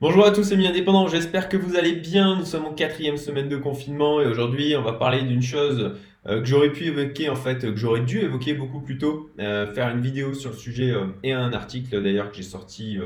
Bonjour à tous amis indépendants, j'espère que vous allez bien. Nous sommes en quatrième semaine de confinement et aujourd'hui on va parler d'une chose euh, que j'aurais pu évoquer en fait, que j'aurais dû évoquer beaucoup plus tôt, euh, faire une vidéo sur le sujet euh, et un article d'ailleurs que j'ai sorti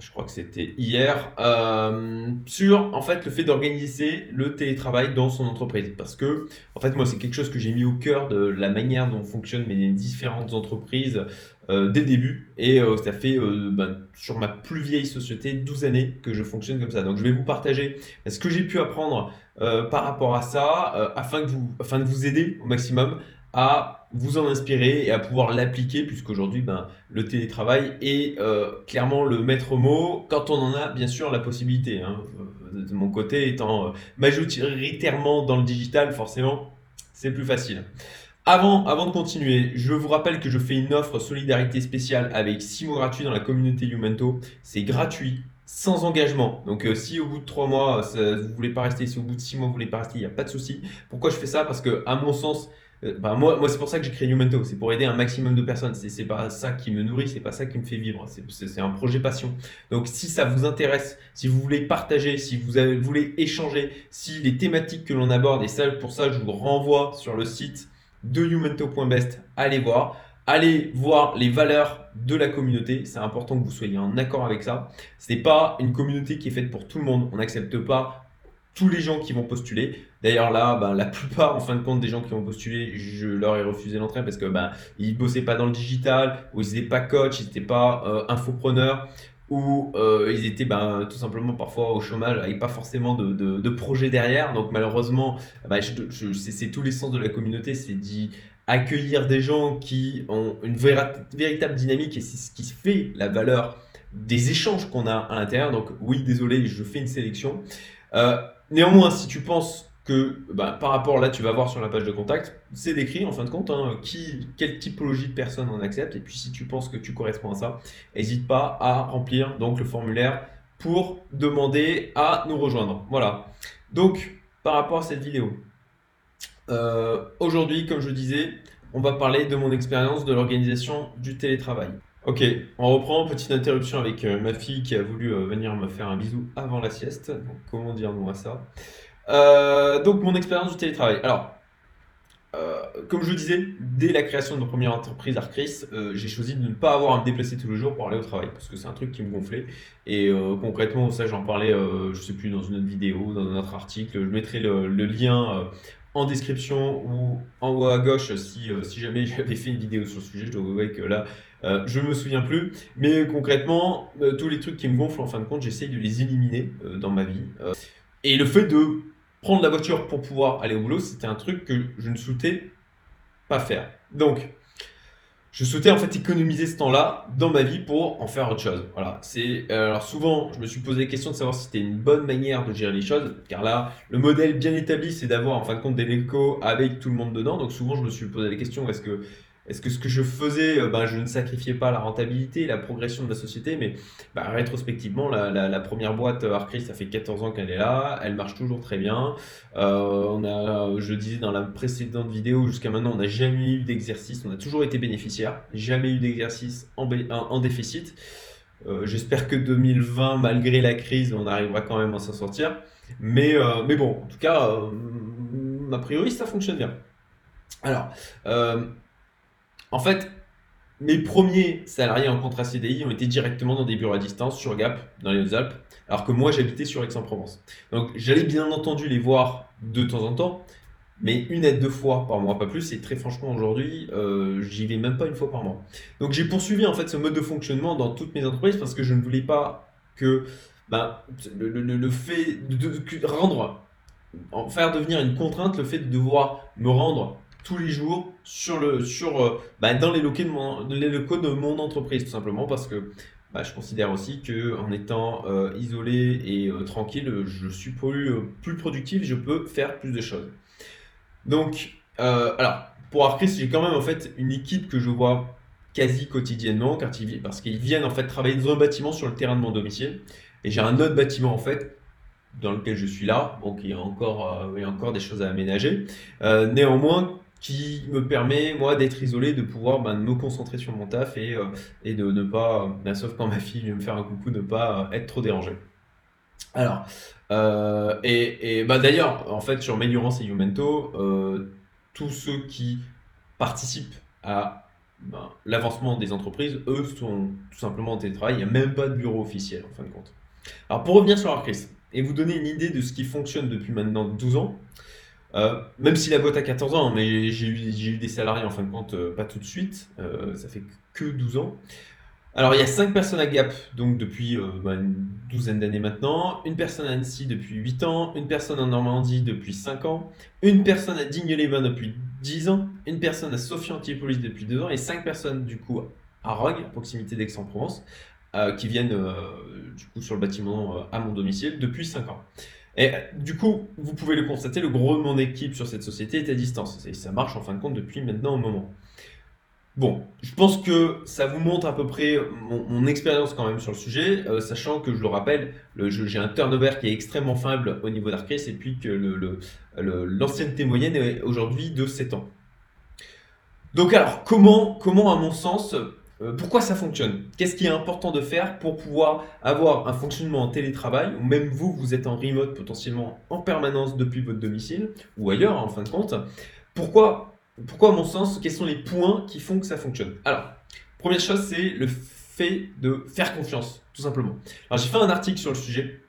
je crois que c'était hier, euh, sur en fait le fait d'organiser le télétravail dans son entreprise. Parce que en fait moi c'est quelque chose que j'ai mis au cœur de la manière dont fonctionnent mes différentes entreprises euh, dès le début. Et euh, ça fait bah, sur ma plus vieille société 12 années que je fonctionne comme ça. Donc je vais vous partager ce que j'ai pu apprendre par rapport à ça afin, que vous, afin de vous aider au maximum à vous en inspirer et à pouvoir l'appliquer, puisqu'aujourd'hui, ben, le télétravail est euh, clairement le maître mot quand on en a bien sûr la possibilité. Hein. De mon côté, étant euh, majoritairement dans le digital, forcément, c'est plus facile. Avant, de continuer, je vous rappelle que je fais une offre solidarité spéciale avec 6 mois gratuits dans la communauté Youmento. C'est gratuit, sans engagement. Donc euh, si au bout de 3 mois, vous voulez pas rester, si au bout de 6 mois, vous voulez pas rester, il n'y a pas de souci. Pourquoi je fais ça? Parce que à mon sens, euh, bah, moi, c'est pour ça que j'ai créé Youmento, c'est pour aider un maximum de personnes. C'est, c'est pas ça qui me nourrit, c'est pas ça qui me fait vivre. C'est, c'est, un projet passion. Donc, si ça vous intéresse, si vous voulez partager, si vous, voulez échanger, si les thématiques que l'on aborde, et ça, pour ça, je vous renvoie sur le site de youmento.best, allez voir. Allez voir les valeurs de la communauté. C'est important que vous soyez en accord avec ça. Ce n'est pas une communauté qui est faite pour tout le monde. On n'accepte pas tous les gens qui vont postuler. D'ailleurs là, ben, la plupart en fin de compte des gens qui vont postuler, je leur ai refusé l'entrée parce que ben, ils bossaient pas dans le digital, ou ils n'étaient pas coach, ils n'étaient pas euh, infopreneurs, ou euh, ils étaient ben, tout simplement parfois au chômage avec pas forcément de, de, projet derrière. Donc malheureusement, ben, c'est tous les sens de la communauté, c'est dit accueillir des gens qui ont une véritable dynamique et c'est ce qui fait la valeur des échanges qu'on a à l'intérieur. Donc oui, désolé, je fais une sélection. Euh, néanmoins, si tu penses que bah, par rapport là, tu vas voir sur la page de contact, c'est décrit en fin de compte hein, qui, quelle typologie de personnes on accepte. Et puis si tu penses que tu corresponds à ça, n'hésite pas à remplir donc le formulaire pour demander à nous rejoindre. Voilà. Donc par rapport à cette vidéo, euh, aujourd'hui, comme je disais, on va parler de mon expérience de l'organisation du télétravail. Ok, on reprend. Petite interruption avec euh, ma fille qui a voulu euh, venir me faire un bisou avant la sieste. Comment dire nous à ça? Euh, Donc, mon expérience du télétravail. Alors, comme je le disais, dès la création de ma première entreprise Arcris, j'ai choisi de ne pas avoir à me déplacer tous les jours pour aller au travail parce que c'est un truc qui me gonflait. Et concrètement, ça, j'en parlais, je sais plus, dans une autre vidéo, dans un autre article. Je mettrai le, lien en description ou en haut à gauche si, jamais j'avais fait une vidéo sur le sujet. Je dois que là, euh, je me souviens plus, mais concrètement, euh, tous les trucs qui me gonflent, en fin de compte, j'essaye de les éliminer euh, dans ma vie. et le fait de prendre la voiture pour pouvoir aller au boulot, c'était un truc que je ne souhaitais pas faire. Donc, je souhaitais en fait économiser ce temps-là dans ma vie pour en faire autre chose. Voilà. C'est alors souvent, je me suis posé la question de savoir si c'était une bonne manière de gérer les choses, car là, le modèle bien établi, c'est d'avoir en fin de compte des locaux avec tout le monde dedans. Donc souvent, je me suis posé la question est-ce que est-ce que ce que je faisais, euh, ben, je ne sacrifiais pas la rentabilité, la progression de la société, mais ben, rétrospectivement, la, première boîte euh, Arcris, ça fait 14 ans qu'elle est là, elle marche toujours très bien. Euh, on je disais dans la précédente vidéo, jusqu'à maintenant, on n'a jamais eu d'exercice, on a toujours été bénéficiaire, jamais eu d'exercice en, en, déficit. J'espère que 2020, malgré la crise, on arrivera quand même à s'en sortir. Mais, mais bon, en tout cas, a priori, ça fonctionne bien. Alors, en fait, mes premiers salariés en contrat CDI ont été directement dans des bureaux à distance sur Gap, dans les Hautes-Alpes, alors que moi j'habitais sur Aix-en-Provence. Donc j'allais bien entendu les voir de temps en temps, mais une aide deux fois par mois, pas plus. Et très franchement, aujourd'hui, euh, j'y vais même pas une fois par mois. Donc j'ai poursuivi en fait ce mode de fonctionnement dans toutes mes entreprises parce que je ne voulais pas que ben, le, fait de, rendre, en faire devenir une contrainte le fait de devoir me rendre tous les jours sur le, sur, euh, bah, dans les locaux, de mon, entreprise, tout simplement parce que bah, je considère aussi qu'en étant euh, isolé et euh, tranquille, je suis plus, plus productif, je peux faire plus de choses. Donc, alors, pour Arcris, j'ai quand même en fait une équipe que je vois quasi quotidiennement parce qu'ils viennent en fait travailler dans un bâtiment sur le terrain de mon domicile. Et j'ai un autre bâtiment en fait dans lequel je suis là, donc il y a encore, il y a encore des choses à aménager. néanmoins, qui me permet, moi, d'être isolé, de pouvoir ben, me concentrer sur mon taf et, euh, et de ne pas, ben, sauf quand ma fille vient me faire un coucou, ne pas être trop dérangé. Alors, euh, et, et bah d'ailleurs, en fait, sur Meliorance et Youmento, euh, tous ceux qui participent à ben, l'avancement des entreprises, eux, sont tout simplement en télétravail. Il n'y a même pas de bureau officiel, en fin de compte. Alors, pour revenir sur Arcris et vous donner une idée de ce qui fonctionne depuis maintenant 12 ans, euh, même si la boîte a 14 ans, mais j'ai eu, eu, des salariés en fin de compte, euh, pas tout de suite, euh, ça fait que 12 ans. Alors, il y a 5 personnes à Gap, donc depuis bah, une douzaine d'années maintenant, une personne à Annecy depuis 8 ans, une personne en Normandie depuis 5 ans, une personne à Digne-les-Bains depuis 10 ans, une personne à Sophie Antipolis depuis 2 ans, et 5 personnes du coup à Rogue, à proximité d'Aix-en-Provence, qui viennent du coup sur le bâtiment à mon domicile depuis 5 ans. Et du coup, vous pouvez le constater, le gros de mon équipe sur cette société est à distance. Et ça marche en fin de compte depuis maintenant au moment. Bon, je pense que ça vous montre à peu près mon, expérience quand même sur le sujet, euh, sachant que je le rappelle, j'ai un turnover qui est extrêmement faible au niveau d'Arcris et puis que l'ancienneté moyenne est aujourd'hui de 7 ans. Donc alors, comment, comment à mon sens, pourquoi ça fonctionne? Qu'est-ce qui est important de faire pour pouvoir avoir un fonctionnement en télétravail, ou même vous, vous êtes en remote potentiellement en permanence depuis votre domicile, ou ailleurs en fin de compte Pourquoi, pourquoi à mon sens, quels sont les points qui font que ça fonctionne? Alors, première chose, c'est le fait de faire confiance, tout simplement. Alors j'ai fait un article sur le sujet,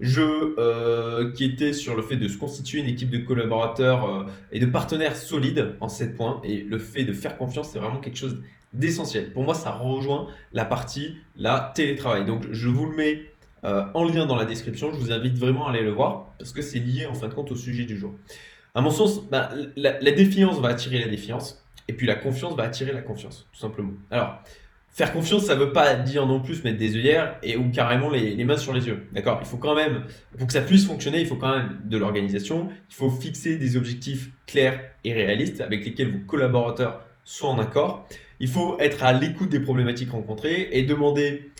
je, euh, qui était sur le fait de se constituer une équipe de collaborateurs euh, et de partenaires solides en 7 points. Et le fait de faire confiance, c'est vraiment quelque chose d'essentiel. Pour moi, ça rejoint la partie la télétravail. Donc, je vous le mets euh, en lien dans la description. Je vous invite vraiment à aller le voir parce que c'est lié en fin de compte au sujet du jour. À mon sens, bah, la, défiance va attirer la défiance et puis la confiance va attirer la confiance, tout simplement. Alors, faire confiance, ça ne veut pas dire non plus mettre des œillères et ou carrément les, les mains sur les yeux. D'accord? Il faut quand même, pour que ça puisse fonctionner, il faut quand même de l'organisation. Il faut fixer des objectifs clairs et réalistes avec lesquels vos collaborateurs soient en accord. Il faut être à l'écoute des problématiques rencontrées et demander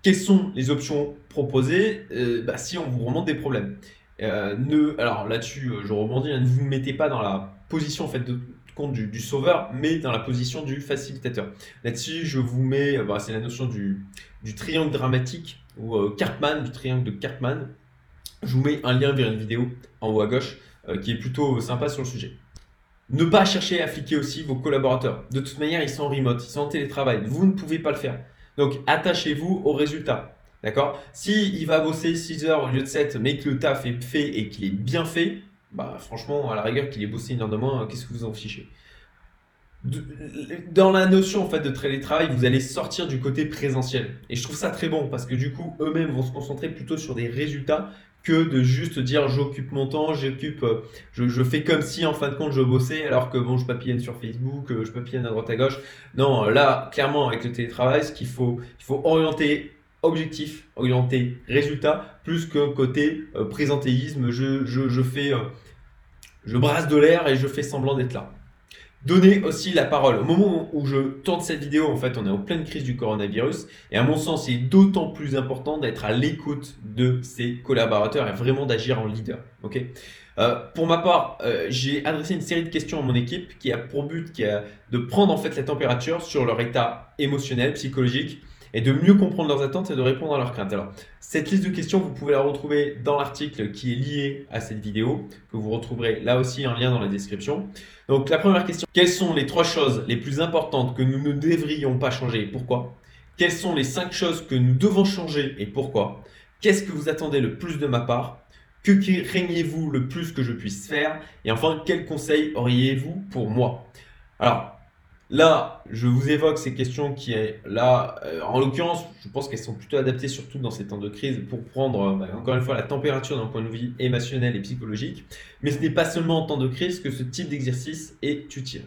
quelles sont les options proposées euh, bah, si on vous remonte des problèmes. Euh, ne, alors là-dessus, euh, je rebondis, hein, ne vous mettez pas dans la position en de compte du, sauveur, mais dans la position du facilitateur. Là-dessus, je vous mets, bah, c'est la notion du, du, triangle dramatique ou Cartman, du triangle de Cartman. Je vous mets un lien vers une vidéo en haut à gauche qui est plutôt sympa sur le sujet. Ne pas chercher à fliquer aussi vos collaborateurs. De toute manière, ils sont en remote, ils sont en télétravail. Vous ne pouvez pas le faire. Donc, attachez-vous aux résultats. D'accord? Si il va bosser 6 heures au lieu de 7, mais que le taf est fait et qu'il est bien fait, bah franchement, à la rigueur qu'il ait bossé une heure de moins, qu'est-ce que vous en fichez? Dans la notion en fait de télétravail, vous allez sortir du côté présentiel. Et je trouve ça très bon parce que du coup, eux-mêmes vont se concentrer plutôt sur des résultats que de juste dire j'occupe mon temps, j'occupe, euh, je, fais comme si en fin de compte je bossais alors que bon je papillonne sur Facebook, euh, je papillonne à droite à gauche. Non, là clairement avec le télétravail, ce qu'il faut, il faut orienter objectif, orienter résultat, plus qu'un côté euh, présentéisme, je brasse de l'air et je fais semblant d'être là donner aussi la parole. Au moment où je tourne cette vidéo, en fait, on est en pleine crise du coronavirus. Et à mon sens, c'est d'autant plus important d'être à l'écoute de ses collaborateurs et vraiment d'agir en leader. Euh, pour ma part, euh, j'ai adressé une série de questions à mon équipe qui a pour but de prendre en fait la température sur leur état émotionnel, psychologique, et de mieux comprendre leurs attentes et de répondre à leurs craintes. Alors, cette liste de questions, vous pouvez la retrouver dans l'article qui est lié à cette vidéo, que vous retrouverez là aussi en lien dans la description. Donc, la première question, quelles sont les trois choses les plus importantes que nous ne devrions pas changer et pourquoi? Quelles sont les cinq choses que nous devons changer et pourquoi? Qu'est-ce que vous attendez le plus de ma part? Que craignez-vous le plus que je puisse faire? Et enfin, quels conseils auriez-vous pour moi? Alors, Là, je vous évoque ces questions qui, là, euh, en l'occurrence, je pense qu'elles sont plutôt adaptées, surtout dans ces temps de crise, pour prendre, euh, bah, encore une fois, la température d'un point de vue émotionnel et psychologique. Mais ce n'est pas seulement en temps de crise que ce type d'exercice est utile.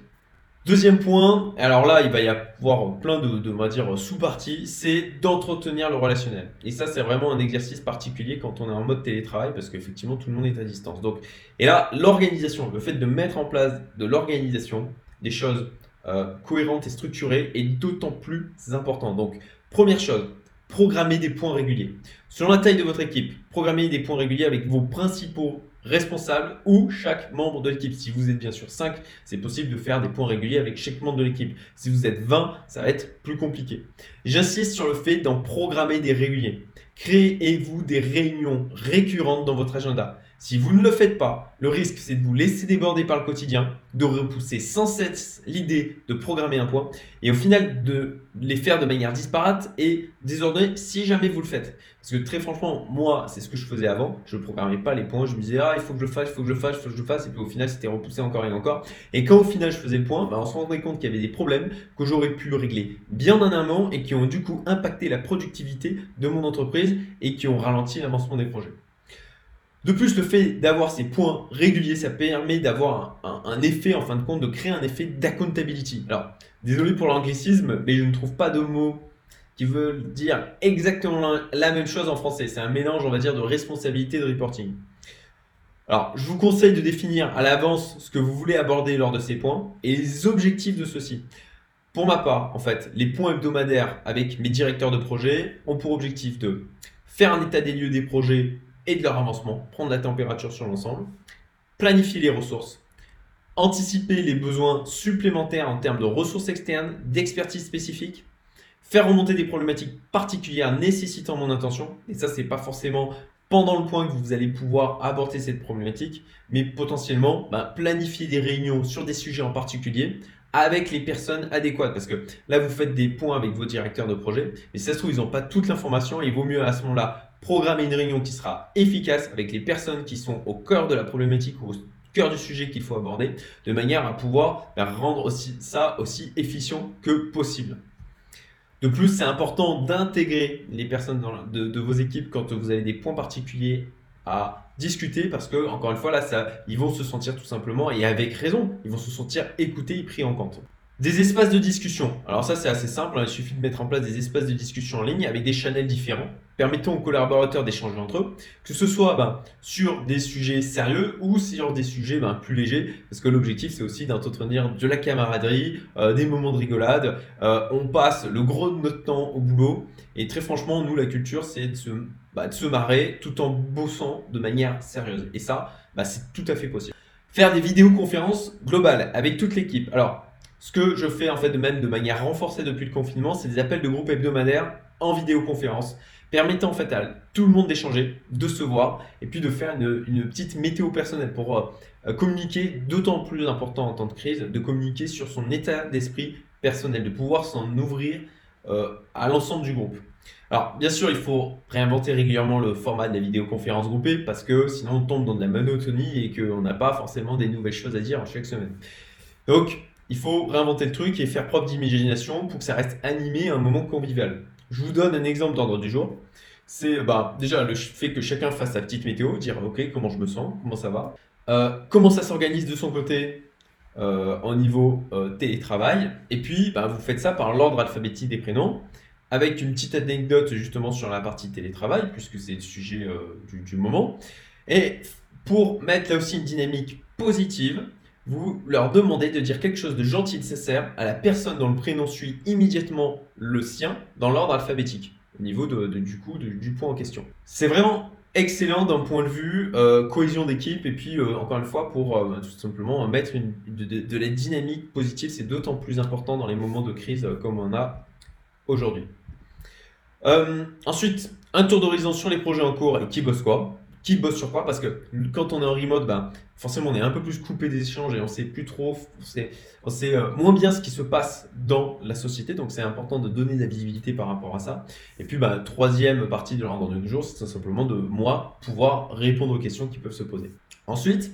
Deuxième point, alors là, il va y avoir plein de, de on va dire, sous-parties, c'est d'entretenir le relationnel. Et ça, c'est vraiment un exercice particulier quand on est en mode télétravail, parce qu'effectivement, tout le monde est à distance. Donc, et là, l'organisation, le fait de mettre en place de l'organisation, des choses euh, cohérente et structurée est d'autant plus important. Donc, première chose, programmer des points réguliers. Selon la taille de votre équipe, programmez des points réguliers avec vos principaux responsables ou chaque membre de l'équipe. Si vous êtes bien sûr 5, c'est possible de faire des points réguliers avec chaque membre de l'équipe. Si vous êtes 20, ça va être plus compliqué. J'insiste sur le fait d'en programmer des réguliers. Créez-vous des réunions récurrentes dans votre agenda. Si vous ne le faites pas, le risque c'est de vous laisser déborder par le quotidien, de repousser sans cesse l'idée de programmer un point et au final de les faire de manière disparate et désordonnée si jamais vous le faites. Parce que très franchement, moi, c'est ce que je faisais avant. Je ne programmais pas les points. Je me disais, ah, il faut que je le fasse, il faut que je le fasse, il faut que je fasse. Et puis au final, c'était repoussé encore et encore. Et quand au final, je faisais le point, bah, on se rendait compte qu'il y avait des problèmes que j'aurais pu régler bien en amont et qui ont du coup impacté la productivité de mon entreprise et qui ont ralenti l'avancement des projets. De plus, le fait d'avoir ces points réguliers, ça permet d'avoir un, effet, en fin de compte, de créer un effet d'accountability. Alors, désolé pour l'anglicisme, mais je ne trouve pas de mots qui veulent dire exactement la, même chose en français. C'est un mélange, on va dire, de responsabilité de reporting. Alors, je vous conseille de définir à l'avance ce que vous voulez aborder lors de ces points et les objectifs de ceux-ci. Pour ma part, en fait, les points hebdomadaires avec mes directeurs de projet ont pour objectif de faire un état des lieux des projets et de leur avancement, prendre la température sur l'ensemble, planifier les ressources, anticiper les besoins supplémentaires en termes de ressources externes, d'expertise spécifique, faire remonter des problématiques particulières nécessitant mon attention, et ça c'est pas forcément pendant le point que vous allez pouvoir aborder cette problématique, mais potentiellement bah, planifier des réunions sur des sujets en particulier avec les personnes adéquates. Parce que là, vous faites des points avec vos directeurs de projet, mais si ça se trouve, ils n'ont pas toute l'information et il vaut mieux à ce moment-là programmer une réunion qui sera efficace avec les personnes qui sont au cœur de la problématique ou au cœur du sujet qu'il faut aborder, de manière à pouvoir bah, rendre aussi, ça aussi efficient que possible. De plus, c'est important d'intégrer les personnes de, de, vos équipes quand vous avez des points particuliers à discuter parce que, encore une fois, là, ça, ils vont se sentir tout simplement, et avec raison, ils vont se sentir écoutés et pris en compte. Des espaces de discussion. Alors ça c'est assez simple, hein. il suffit de mettre en place des espaces de discussion en ligne avec des channels différents, permettant aux collaborateurs d'échanger entre eux, que ce soit ben, sur des sujets sérieux ou sur des sujets ben, plus légers, parce que l'objectif c'est aussi d'entretenir de la camaraderie, euh, des moments de rigolade. Euh, on passe le gros de notre temps au boulot, et très franchement, nous la culture c'est de se, bah, de se marrer tout en bossant de manière sérieuse. Et ça, bah, c'est tout à fait possible. Faire des vidéoconférences globales avec toute l'équipe. Alors, ce que je fais en fait de même de manière renforcée depuis le confinement, c'est des appels de groupe hebdomadaires en vidéoconférence, permettant en fait à tout le monde d'échanger, de se voir et puis de faire une, petite météo personnelle pour euh, euh, communiquer, d'autant plus important en temps de crise, de communiquer sur son état d'esprit personnel, de pouvoir s'en ouvrir euh, à l'ensemble du groupe. Alors, bien sûr, il faut réinventer régulièrement le format de la vidéoconférence groupée parce que sinon on tombe dans de la monotonie et qu'on n'a pas forcément des nouvelles choses à dire chaque semaine. Donc, il faut réinventer le truc et faire preuve d'imagination pour que ça reste animé à un moment convivial. Je vous donne un exemple d'ordre du jour. C'est bah, déjà le fait que chacun fasse sa petite météo, dire ok comment je me sens, comment ça va, euh, comment ça s'organise de son côté euh, en niveau euh, télétravail, et puis bah, vous faites ça par l'ordre alphabétique des prénoms, avec une petite anecdote justement sur la partie télétravail, puisque c'est le sujet du, du moment, et pour mettre là aussi une dynamique positive, vous leur demandez de dire quelque chose de gentil nécessaire à la personne dont le prénom suit immédiatement le sien dans l'ordre alphabétique, au niveau de, du coup du point en question. C'est vraiment excellent d'un point de vue euh, cohésion d'équipe et puis euh, encore une fois pour euh, tout simplement mettre une, de, la dynamique positive, c'est d'autant plus important dans les moments de crise comme on a aujourd'hui. ensuite, un tour d'horizon sur les projets en cours et qui bosse quoi? Qui bosse sur quoi Parce que quand on est en remote, ben, forcément, on est un peu plus coupé des échanges et on sait plus trop, on sait, euh, moins bien ce qui se passe dans la société. Donc, c'est important de donner de la visibilité par rapport à ça. Et puis, ben, troisième partie de l'ordre du jour, c'est simplement de moi pouvoir répondre aux questions qui peuvent se poser. Ensuite,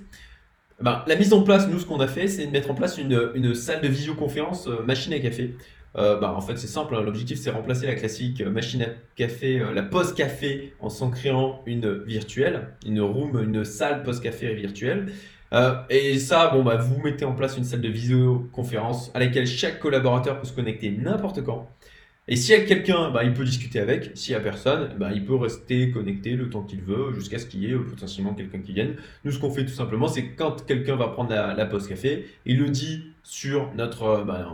ben, la mise en place, nous, ce qu'on a fait, c'est de mettre en place une, une salle de visioconférence euh, machine à café. Euh, bah, en fait, c'est simple. Hein. L'objectif, c'est remplacer la classique euh, machine à café, euh, la pause café, en s'en créant une virtuelle, une room, une salle pause café virtuelle. et ça, bon, bah, vous mettez en place une salle de visioconférence à laquelle chaque collaborateur peut se connecter n'importe quand. Et s'il y a quelqu'un, bah, il peut discuter avec. S'il n'y a personne, il peut rester connecté le temps qu'il veut jusqu'à ce qu'il y ait potentiellement quelqu'un qui vienne. Nous, ce qu'on fait tout simplement, c'est quand quelqu'un va prendre la, la pause café, il le dit sur notre. Euh, bah,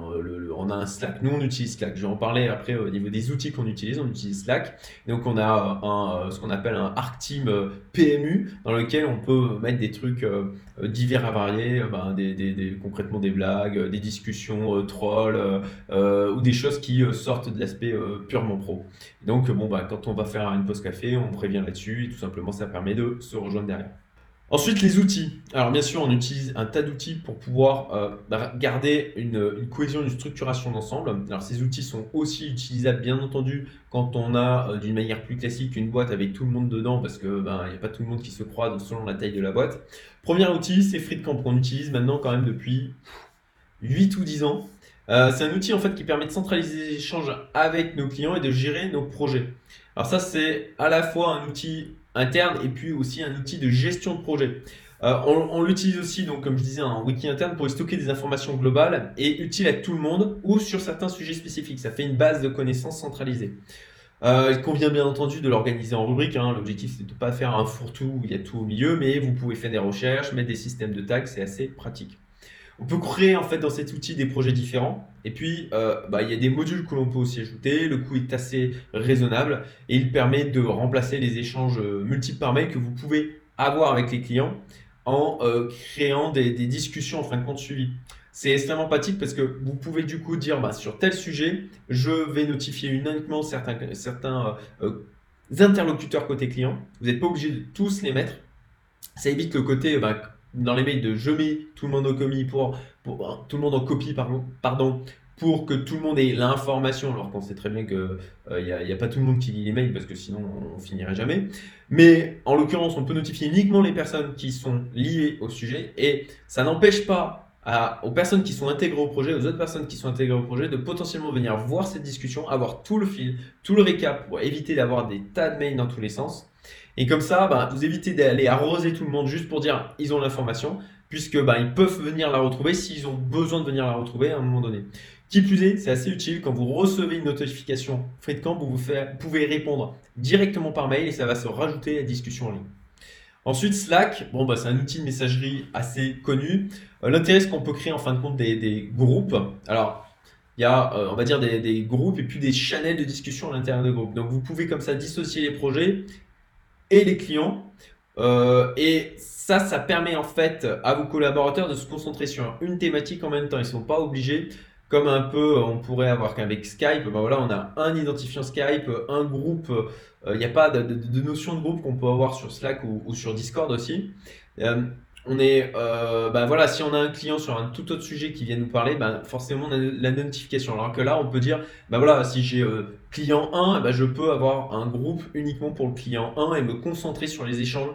on a un Slack. Nous, on utilise Slack. Je vais en parler après au niveau des outils qu'on utilise. On utilise Slack. Donc, on a ce qu'on appelle un Arc Team PMU dans lequel on peut mettre des trucs divers à varier, bah, concrètement des blagues, des discussions trolls ou des choses qui sortent de l'aspect purement pro. Donc, bon, bah, quand on va faire une pause café, on prévient là-dessus et tout simplement, ça permet de se rejoindre derrière. Ensuite, les outils. Alors, bien sûr, on utilise un tas d'outils pour pouvoir euh, garder une, cohésion, une structuration d'ensemble. Alors, ces outils sont aussi utilisables, bien entendu, quand on a euh, d'une manière plus classique une boîte avec tout le monde dedans, parce que ben, n'y a pas tout le monde qui se croit selon la taille de la boîte. Premier outil, c'est FreeCamp qu'on utilise maintenant quand même depuis 8 ou 10 ans. Euh, c'est un outil en fait qui permet de centraliser les échanges avec nos clients et de gérer nos projets. Alors ça, c'est à la fois un outil interne et puis aussi un outil de gestion de projet. Euh, on, l'utilise aussi, donc, comme je disais, un wiki interne pour stocker des informations globales et utile à tout le monde ou sur certains sujets spécifiques. Ça fait une base de connaissances centralisée. Euh, il convient bien entendu de l'organiser en rubrique. Hein. L'objectif, c'est de ne pas faire un fourre-tout où il y a tout au milieu, mais vous pouvez faire des recherches, mettre des systèmes de tags, c'est assez pratique. On peut créer en fait dans cet outil des projets différents. Et puis, euh, bah, il y a des modules que l'on peut aussi ajouter. Le coût est assez raisonnable et il permet de remplacer les échanges euh, multiples par mail que vous pouvez avoir avec les clients en euh, créant des, discussions en fin de compte suivies. C'est extrêmement pratique parce que vous pouvez du coup dire bah, sur tel sujet, je vais notifier uniquement certains, certains interlocuteurs côté client. Vous n'êtes pas obligé de tous les mettre. Ça évite le côté bah, dans les mails de je mets tout le monde en copie pour, pour tout le monde en copie pardon pour que tout le monde ait l'information, alors qu'on sait très bien qu'il n'y euh, a, pas tout le monde qui lit les mails parce que sinon on finirait jamais. Mais en l'occurrence, on peut notifier uniquement les personnes qui sont liées au sujet et ça n'empêche pas aux personnes qui sont intégrées au projet, aux autres personnes qui sont intégrées au projet, de potentiellement venir voir cette discussion, avoir tout le fil, tout le récap pour éviter d'avoir des tas de mails dans tous les sens. Et comme ça, bah, vous évitez d'aller arroser tout le monde juste pour dire ils ont l'information, puisque bah, ils peuvent venir la retrouver s'ils ont besoin de venir la retrouver à un moment donné. Qui plus est, c'est assez utile quand vous recevez une notification FreeCamp, vous, vous pouvez répondre directement par mail et ça va se rajouter à la discussion en ligne. Ensuite, Slack, bon, bah, c'est un outil de messagerie assez connu. Euh, l'intérêt, c'est qu'on peut créer en fin de compte des, groupes. Alors, il y a, euh, on va dire, des, des, groupes et puis des channels de discussion à l'intérieur de groupes. Donc, vous pouvez comme ça dissocier les projets et les clients. Euh, et ça, ça permet en fait à vos collaborateurs de se concentrer sur une thématique en même temps. Ils ne sont pas obligés, comme un peu on pourrait avoir qu'avec Skype, ben voilà, on a un identifiant Skype, un groupe. Euh, il n'y a pas de, notion de groupe qu'on peut avoir sur Slack ou, sur Discord aussi. Euh, on est, euh, bah voilà, si on a un client sur un tout autre sujet qui vient nous parler, bah forcément on a la notification. Alors que là, on peut dire, bah voilà, si j'ai euh, client 1, bah je peux avoir un groupe uniquement pour le client 1 et me concentrer sur les échanges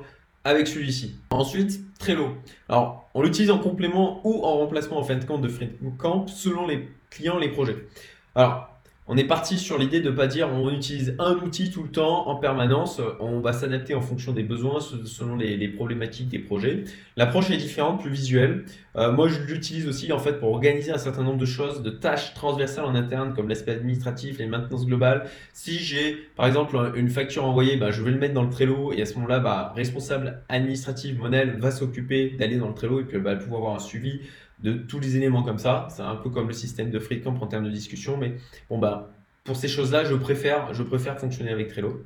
avec celui-ci. Ensuite, Trello. Alors, on l'utilise en complément ou en remplacement en fin de compte de FreeCamp selon les clients, les projets. Alors, on est parti sur l'idée de ne pas dire on utilise un outil tout le temps en permanence, on va s'adapter en fonction des besoins selon les, problématiques des projets. L'approche est différente, plus visuelle. Euh, moi, je l'utilise aussi en fait pour organiser un certain nombre de choses, de tâches transversales en interne comme l'aspect administratif, les maintenances globales. Si j'ai par exemple une facture envoyée, bah, je vais le mettre dans le Trello et à ce moment-là, bah, responsable administratif Monel va s'occuper d'aller dans le Trello et puis va pouvoir avoir un suivi de tous les éléments comme ça. C'est un peu comme le système de FreeCamp en termes de discussion, mais bon, bah, pour ces choses-là, je préfère, je préfère fonctionner avec Trello.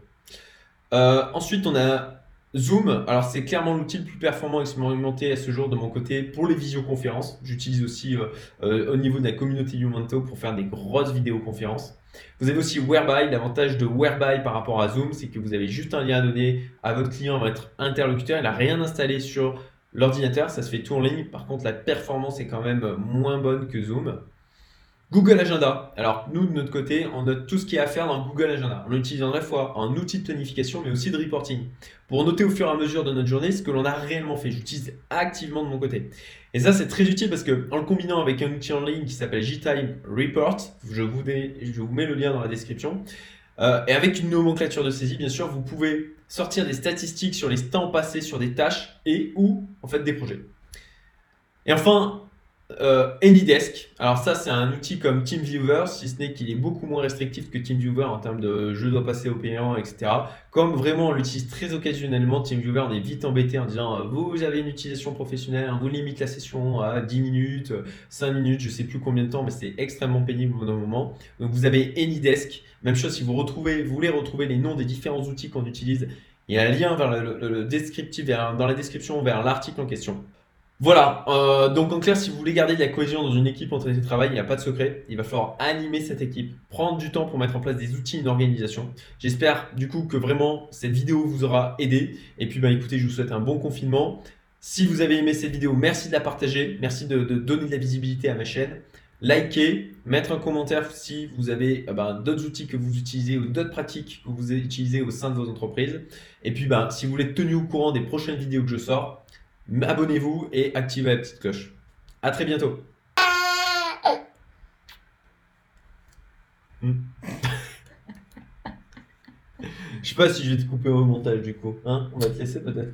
Euh, ensuite, on a Zoom. Alors, c'est clairement l'outil le plus performant expérimenté à ce jour de mon côté pour les visioconférences. J'utilise aussi euh, euh, au niveau de la communauté Youmento pour faire des grosses vidéoconférences. Vous avez aussi Whereby. L'avantage de Whereby par rapport à Zoom, c'est que vous avez juste un lien à donner à votre client, votre interlocuteur. Il n'a rien installé sur L'ordinateur, ça se fait tout en ligne. Par contre, la performance est quand même moins bonne que Zoom. Google Agenda. Alors, nous, de notre côté, on note tout ce qui est à faire dans Google Agenda. On l'utilise en la fois en outil de planification, mais aussi de reporting. Pour noter au fur et à mesure de notre journée ce que l'on a réellement fait. J'utilise activement de mon côté. Et ça, c'est très utile parce que en le combinant avec un outil en ligne qui s'appelle JTime Report, je vous mets le lien dans la description, euh, et avec une nomenclature de saisie, bien sûr, vous pouvez sortir des statistiques sur les temps passés sur des tâches et ou en fait des projets. Et enfin, euh, AnyDesk. Alors ça, c'est un outil comme TeamViewer, si ce n'est qu'il est beaucoup moins restrictif que TeamViewer en termes de je dois passer au payant, etc. Comme vraiment on l'utilise très occasionnellement, TeamViewer, on est vite embêté en disant euh, vous avez une utilisation professionnelle, on vous limite la session à 10 minutes, 5 minutes, je sais plus combien de temps, mais c'est extrêmement pénible au moment. Donc vous avez AnyDesk. Même chose si vous retrouvez, voulez retrouver les noms des différents outils qu'on utilise, il y a un lien vers le, descriptif, dans la description vers l'article en question. Voilà, euh, donc en clair, si vous voulez garder de la cohésion dans une équipe en télétravail, il n'y a pas de secret. Il va falloir animer cette équipe, prendre du temps pour mettre en place des outils, une organisation. J'espère du coup que vraiment cette vidéo vous aura aidé. Et puis bah écoutez, je vous souhaite un bon confinement. Si vous avez aimé cette vidéo, merci de la partager, merci de, donner de la visibilité à ma chaîne. Likez, mettre un commentaire si vous avez euh, bah, d'autres outils que vous utilisez ou d'autres pratiques que vous utilisez au sein de vos entreprises. Et puis bah, si vous voulez être tenu au courant des prochaines vidéos que je sors, abonnez-vous et activez la petite cloche. À très bientôt. Hmm. Je sais pas si je vais te couper au montage du coup. Hein On va te laisser peut-être.